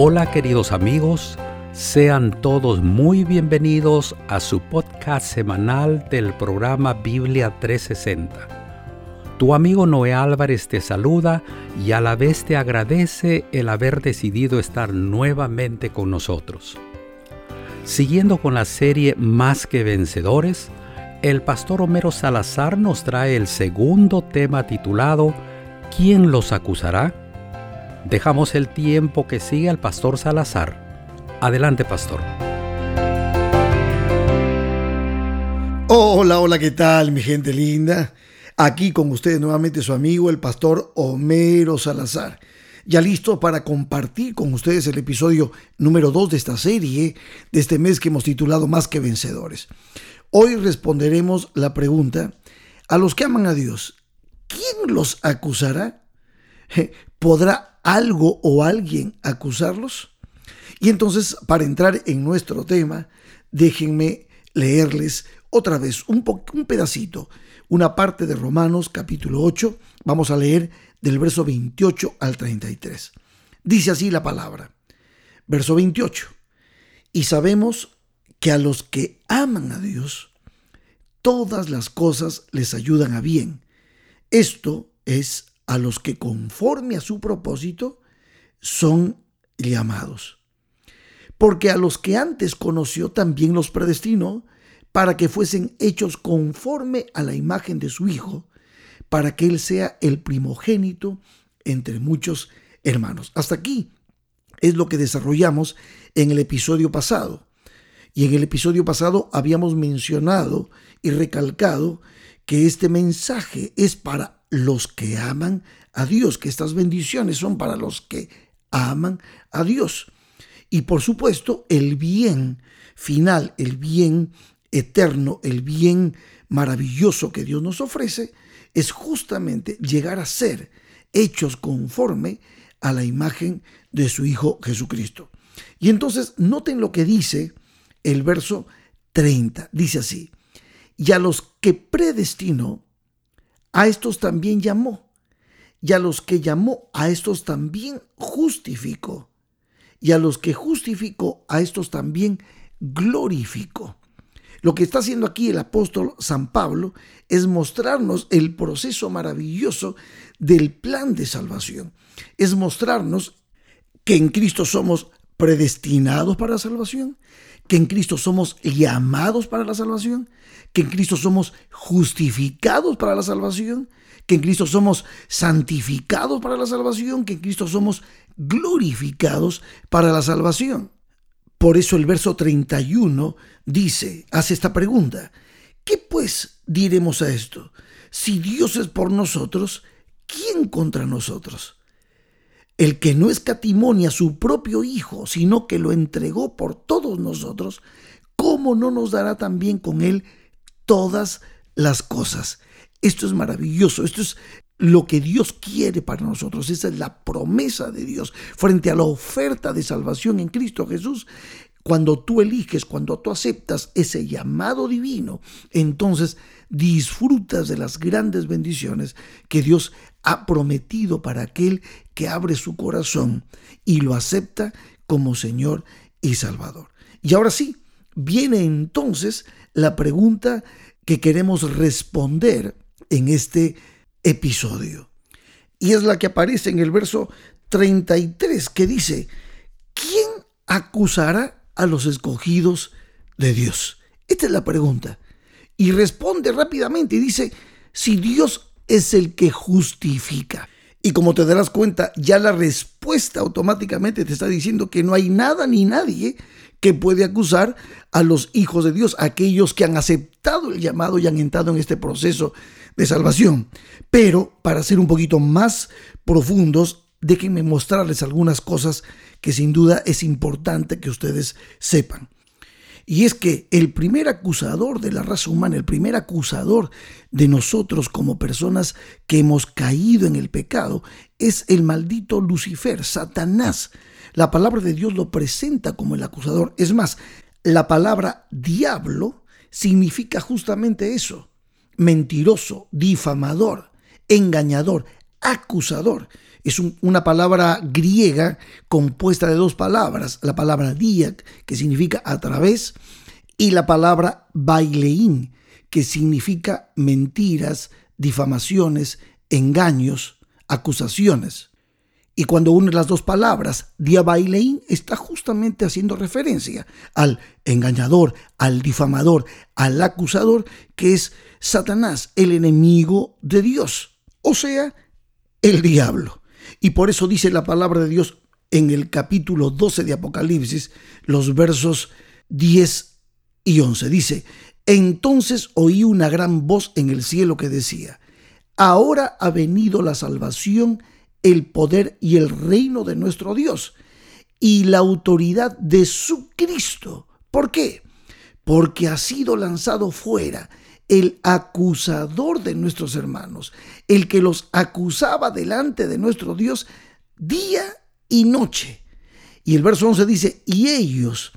Hola queridos amigos, sean todos muy bienvenidos a su podcast semanal del programa Biblia 360. Tu amigo Noé Álvarez te saluda y a la vez te agradece el haber decidido estar nuevamente con nosotros. Siguiendo con la serie Más que Vencedores, el pastor Homero Salazar nos trae el segundo tema titulado ¿Quién los acusará? Dejamos el tiempo que sigue al pastor Salazar. Adelante, pastor. Hola, hola, ¿qué tal, mi gente linda? Aquí con ustedes nuevamente su amigo, el pastor Homero Salazar. Ya listo para compartir con ustedes el episodio número 2 de esta serie, de este mes que hemos titulado Más que Vencedores. Hoy responderemos la pregunta, a los que aman a Dios, ¿quién los acusará? ¿Podrá algo o alguien acusarlos? Y entonces, para entrar en nuestro tema, déjenme leerles otra vez un, un pedacito, una parte de Romanos capítulo 8. Vamos a leer del verso 28 al 33. Dice así la palabra. Verso 28. Y sabemos que a los que aman a Dios, todas las cosas les ayudan a bien. Esto es a los que conforme a su propósito son llamados. Porque a los que antes conoció también los predestinó para que fuesen hechos conforme a la imagen de su Hijo, para que Él sea el primogénito entre muchos hermanos. Hasta aquí es lo que desarrollamos en el episodio pasado. Y en el episodio pasado habíamos mencionado y recalcado que este mensaje es para los que aman a Dios, que estas bendiciones son para los que aman a Dios. Y por supuesto, el bien final, el bien eterno, el bien maravilloso que Dios nos ofrece, es justamente llegar a ser hechos conforme a la imagen de su Hijo Jesucristo. Y entonces noten lo que dice el verso 30. Dice así, y a los que predestinó, a estos también llamó, y a los que llamó, a estos también justificó, y a los que justificó, a estos también glorificó. Lo que está haciendo aquí el apóstol San Pablo es mostrarnos el proceso maravilloso del plan de salvación. Es mostrarnos que en Cristo somos predestinados para la salvación, que en Cristo somos llamados para la salvación, que en Cristo somos justificados para la salvación, que en Cristo somos santificados para la salvación, que en Cristo somos glorificados para la salvación. Por eso el verso 31 dice, hace esta pregunta, ¿qué pues diremos a esto? Si Dios es por nosotros, ¿quién contra nosotros? El que no escatimonia a su propio Hijo, sino que lo entregó por todos nosotros, ¿cómo no nos dará también con él todas las cosas? Esto es maravilloso, esto es lo que Dios quiere para nosotros, esa es la promesa de Dios frente a la oferta de salvación en Cristo Jesús. Cuando tú eliges, cuando tú aceptas ese llamado divino, entonces disfrutas de las grandes bendiciones que Dios ha prometido para aquel que abre su corazón y lo acepta como Señor y Salvador. Y ahora sí, viene entonces la pregunta que queremos responder en este episodio. Y es la que aparece en el verso 33 que dice, ¿quién acusará a los escogidos de Dios? Esta es la pregunta. Y responde rápidamente y dice, si Dios es el que justifica. Y como te darás cuenta, ya la respuesta automáticamente te está diciendo que no hay nada ni nadie que puede acusar a los hijos de Dios, aquellos que han aceptado el llamado y han entrado en este proceso de salvación. Pero para ser un poquito más profundos, déjenme mostrarles algunas cosas que sin duda es importante que ustedes sepan. Y es que el primer acusador de la raza humana, el primer acusador de nosotros como personas que hemos caído en el pecado, es el maldito Lucifer, Satanás. La palabra de Dios lo presenta como el acusador. Es más, la palabra diablo significa justamente eso. Mentiroso, difamador, engañador, acusador. Es una palabra griega compuesta de dos palabras, la palabra diak, que significa a través, y la palabra baileín, que significa mentiras, difamaciones, engaños, acusaciones. Y cuando une las dos palabras, diabaileín está justamente haciendo referencia al engañador, al difamador, al acusador, que es Satanás, el enemigo de Dios, o sea, el diablo. Y por eso dice la palabra de Dios en el capítulo 12 de Apocalipsis, los versos 10 y 11. Dice, entonces oí una gran voz en el cielo que decía, ahora ha venido la salvación, el poder y el reino de nuestro Dios y la autoridad de su Cristo. ¿Por qué? Porque ha sido lanzado fuera el acusador de nuestros hermanos, el que los acusaba delante de nuestro Dios día y noche. Y el verso 11 dice, y ellos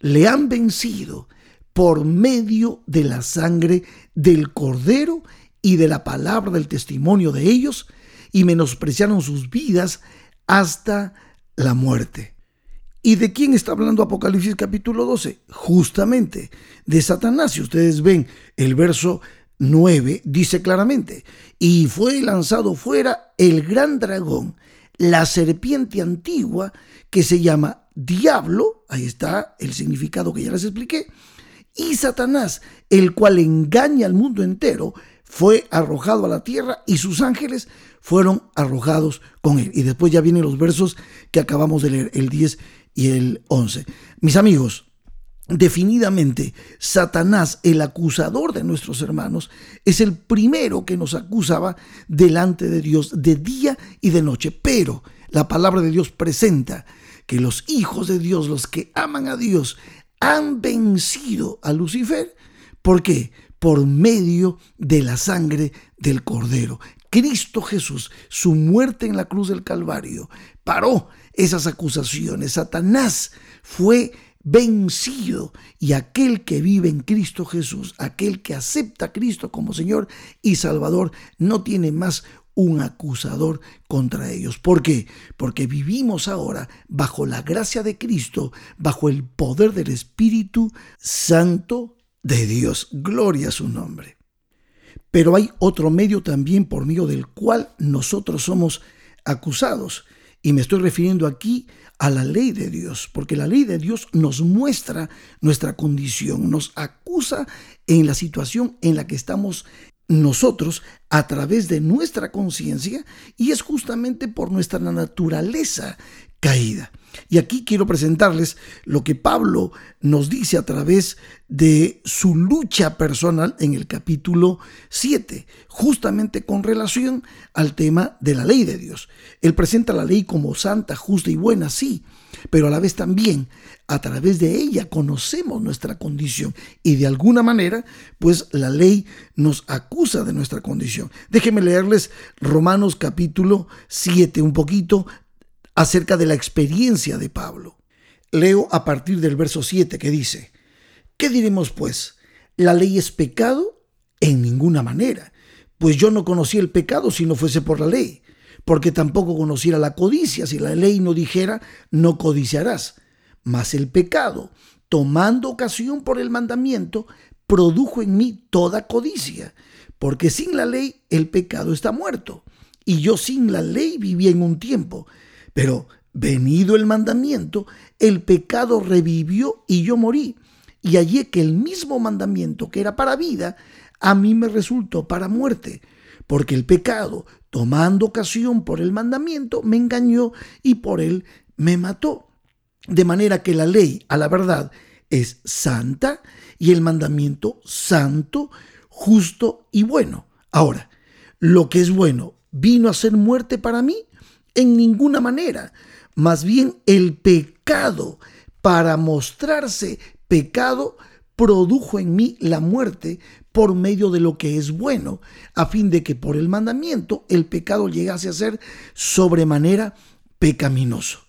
le han vencido por medio de la sangre del cordero y de la palabra del testimonio de ellos, y menospreciaron sus vidas hasta la muerte. ¿Y de quién está hablando Apocalipsis capítulo 12? Justamente de Satanás. Si ustedes ven el verso 9, dice claramente, y fue lanzado fuera el gran dragón, la serpiente antigua que se llama diablo, ahí está el significado que ya les expliqué, y Satanás, el cual engaña al mundo entero, fue arrojado a la tierra y sus ángeles fueron arrojados con él. Y después ya vienen los versos que acabamos de leer, el 10 y el 11. Mis amigos, definidamente, Satanás, el acusador de nuestros hermanos, es el primero que nos acusaba delante de Dios de día y de noche. Pero la palabra de Dios presenta que los hijos de Dios, los que aman a Dios, han vencido a Lucifer. ¿Por qué? Por medio de la sangre del Cordero. Cristo Jesús, su muerte en la cruz del Calvario, paró esas acusaciones. Satanás fue vencido y aquel que vive en Cristo Jesús, aquel que acepta a Cristo como Señor y Salvador, no tiene más un acusador contra ellos. ¿Por qué? Porque vivimos ahora bajo la gracia de Cristo, bajo el poder del Espíritu Santo de Dios. Gloria a su nombre. Pero hay otro medio también por medio del cual nosotros somos acusados. Y me estoy refiriendo aquí a la ley de Dios, porque la ley de Dios nos muestra nuestra condición, nos acusa en la situación en la que estamos nosotros a través de nuestra conciencia y es justamente por nuestra naturaleza caída. Y aquí quiero presentarles lo que Pablo nos dice a través de su lucha personal en el capítulo 7, justamente con relación al tema de la ley de Dios. Él presenta la ley como santa, justa y buena, sí, pero a la vez también a través de ella conocemos nuestra condición y de alguna manera, pues la ley nos acusa de nuestra condición. Déjenme leerles Romanos capítulo 7 un poquito acerca de la experiencia de Pablo. Leo a partir del verso 7 que dice, ¿qué diremos pues? ¿La ley es pecado? En ninguna manera, pues yo no conocía el pecado si no fuese por la ley, porque tampoco conociera la codicia si la ley no dijera, no codiciarás. Mas el pecado, tomando ocasión por el mandamiento, produjo en mí toda codicia, porque sin la ley el pecado está muerto, y yo sin la ley vivía en un tiempo pero venido el mandamiento, el pecado revivió y yo morí. Y hallé que el mismo mandamiento que era para vida, a mí me resultó para muerte, porque el pecado, tomando ocasión por el mandamiento, me engañó y por él me mató. De manera que la ley, a la verdad, es santa y el mandamiento santo, justo y bueno. Ahora, lo que es bueno vino a ser muerte para mí, en ninguna manera. Más bien el pecado, para mostrarse pecado, produjo en mí la muerte por medio de lo que es bueno, a fin de que por el mandamiento el pecado llegase a ser sobremanera pecaminoso.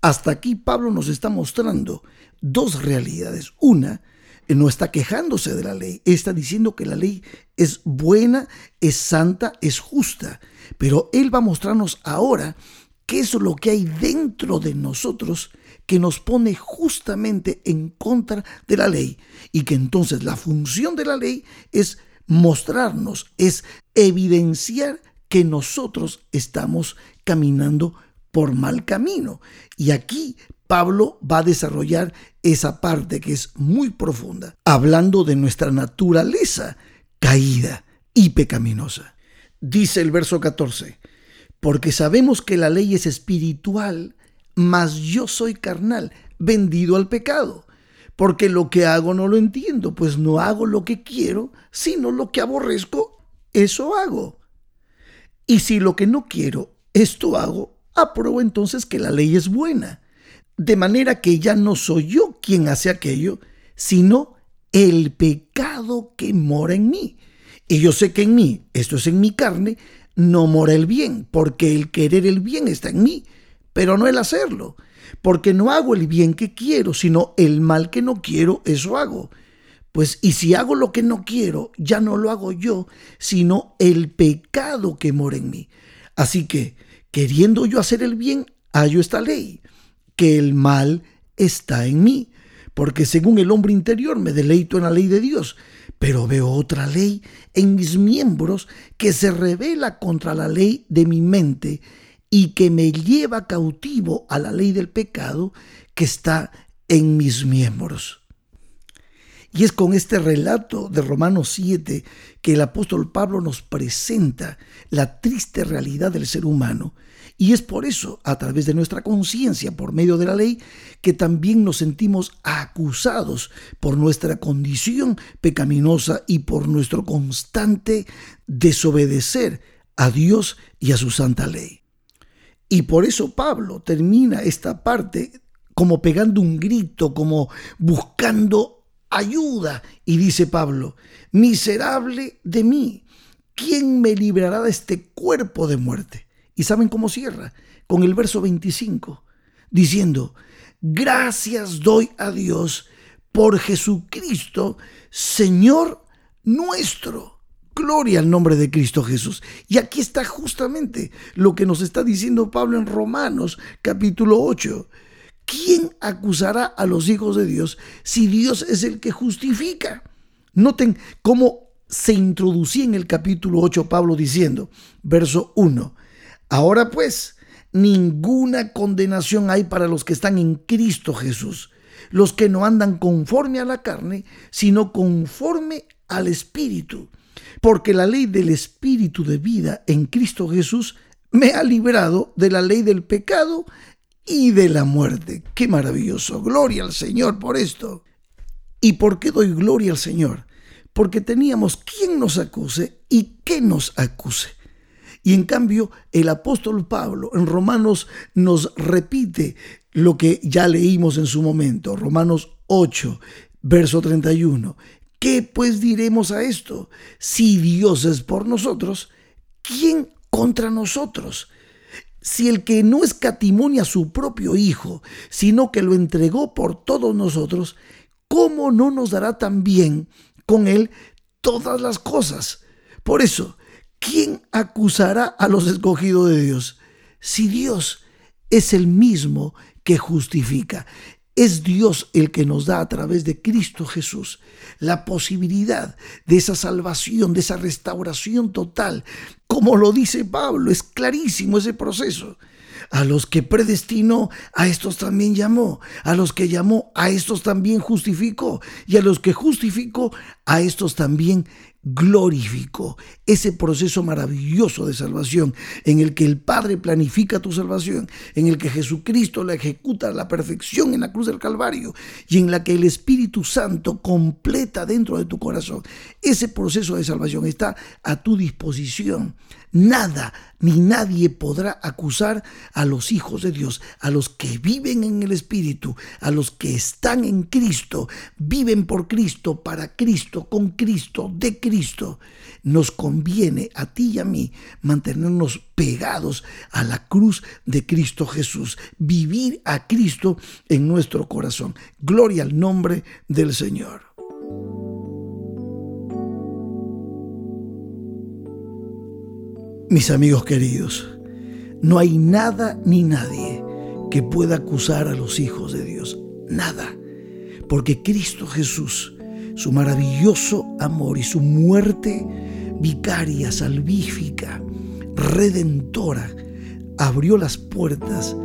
Hasta aquí Pablo nos está mostrando dos realidades. Una, no está quejándose de la ley, está diciendo que la ley es buena, es santa, es justa. Pero Él va a mostrarnos ahora qué es lo que hay dentro de nosotros que nos pone justamente en contra de la ley y que entonces la función de la ley es mostrarnos, es evidenciar que nosotros estamos caminando por mal camino. Y aquí Pablo va a desarrollar esa parte que es muy profunda, hablando de nuestra naturaleza caída y pecaminosa. Dice el verso 14, porque sabemos que la ley es espiritual, mas yo soy carnal, vendido al pecado. Porque lo que hago no lo entiendo, pues no hago lo que quiero, sino lo que aborrezco, eso hago. Y si lo que no quiero, esto hago, apruebo entonces que la ley es buena. De manera que ya no soy yo quien hace aquello, sino el pecado que mora en mí. Y yo sé que en mí, esto es en mi carne, no mora el bien, porque el querer el bien está en mí, pero no el hacerlo, porque no hago el bien que quiero, sino el mal que no quiero, eso hago. Pues, y si hago lo que no quiero, ya no lo hago yo, sino el pecado que mora en mí. Así que, queriendo yo hacer el bien, hallo esta ley, que el mal está en mí, porque según el hombre interior me deleito en la ley de Dios, pero veo otra ley en mis miembros que se revela contra la ley de mi mente y que me lleva cautivo a la ley del pecado que está en mis miembros. Y es con este relato de Romanos 7 que el apóstol Pablo nos presenta la triste realidad del ser humano. Y es por eso, a través de nuestra conciencia, por medio de la ley, que también nos sentimos acusados por nuestra condición pecaminosa y por nuestro constante desobedecer a Dios y a su santa ley. Y por eso Pablo termina esta parte como pegando un grito, como buscando ayuda. Y dice Pablo, miserable de mí, ¿quién me librará de este cuerpo de muerte? ¿Y saben cómo cierra? Con el verso 25, diciendo, gracias doy a Dios por Jesucristo, Señor nuestro Gloria al nombre de Cristo Jesús. Y aquí está justamente lo que nos está diciendo Pablo en Romanos capítulo 8. ¿Quién acusará a los hijos de Dios si Dios es el que justifica? Noten cómo se introducía en el capítulo 8 Pablo diciendo, verso 1, ahora pues, ninguna condenación hay para los que están en Cristo Jesús, los que no andan conforme a la carne, sino conforme al Espíritu porque la ley del Espíritu de vida en Cristo Jesús me ha librado de la ley del pecado y de la muerte. Qué maravilloso. Gloria al Señor por esto. ¿Y por qué doy gloria al Señor? Porque teníamos quien nos acuse y qué nos acuse. Y en cambio, el apóstol Pablo en Romanos nos repite lo que ya leímos en su momento, Romanos 8, verso 31. ¿Qué pues diremos a esto? Si Dios es por nosotros, ¿quién contra nosotros? Si el que no escatimonia a su propio Hijo, sino que lo entregó por todos nosotros, ¿cómo no nos dará también con él todas las cosas? Por eso, ¿quién acusará a los escogidos de Dios? Si Dios es el mismo que justifica. Es Dios el que nos da a través de Cristo Jesús la posibilidad de esa salvación, de esa restauración total. Como lo dice Pablo, es clarísimo ese proceso. A los que predestinó, a estos también llamó. A los que llamó, a estos también justificó. Y a los que justificó, a estos también glorificó ese proceso maravilloso de salvación en el que el Padre planifica tu salvación, en el que Jesucristo la ejecuta a la perfección en la cruz del Calvario y en la que el Espíritu Santo completa dentro de tu corazón. Ese proceso de salvación está a tu disposición. Nada ni nadie podrá acusar a los hijos de Dios, a los que viven en el Espíritu, a los que están en Cristo, viven por Cristo, para Cristo, con Cristo, de Cristo. Nos conviene a ti y a mí mantenernos pegados a la cruz de Cristo Jesús, vivir a Cristo en nuestro corazón. Gloria al nombre del Señor. Mis amigos queridos, no hay nada ni nadie que pueda acusar a los hijos de Dios. Nada. Porque Cristo Jesús, su maravilloso amor y su muerte vicaria, salvífica, redentora, abrió las puertas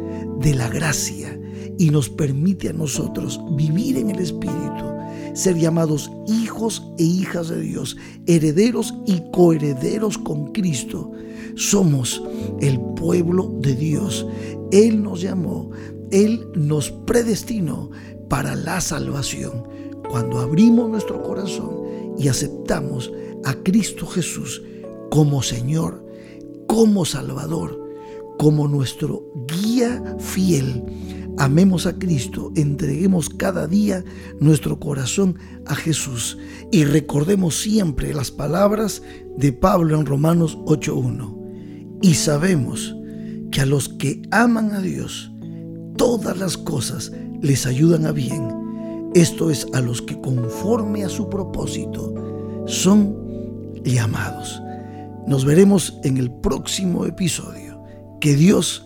de la gracia y nos permite a nosotros vivir en el Espíritu, ser llamados hijos e hijas de Dios, herederos y coherederos con Cristo. Somos el pueblo de Dios. Él nos llamó, Él nos predestinó para la salvación. Cuando abrimos nuestro corazón y aceptamos a Cristo Jesús como Señor, como Salvador, como nuestro guía fiel. Amemos a Cristo, entreguemos cada día nuestro corazón a Jesús y recordemos siempre las palabras de Pablo en Romanos 8.1. Y sabemos que a los que aman a Dios, todas las cosas les ayudan a bien. Esto es a los que conforme a su propósito son llamados. Nos veremos en el próximo episodio. Que Dios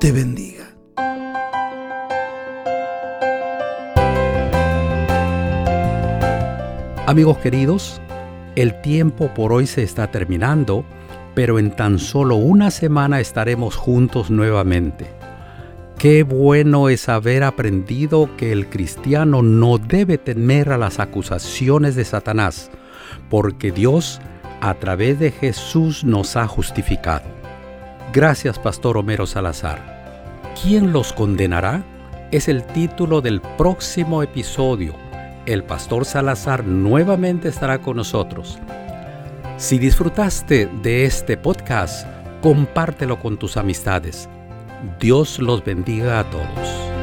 te bendiga. Amigos queridos, el tiempo por hoy se está terminando, pero en tan solo una semana estaremos juntos nuevamente. Qué bueno es haber aprendido que el cristiano no debe temer a las acusaciones de Satanás, porque Dios a través de Jesús nos ha justificado. Gracias, Pastor Homero Salazar. ¿Quién los condenará? Es el título del próximo episodio. El Pastor Salazar nuevamente estará con nosotros. Si disfrutaste de este podcast, compártelo con tus amistades. Dios los bendiga a todos.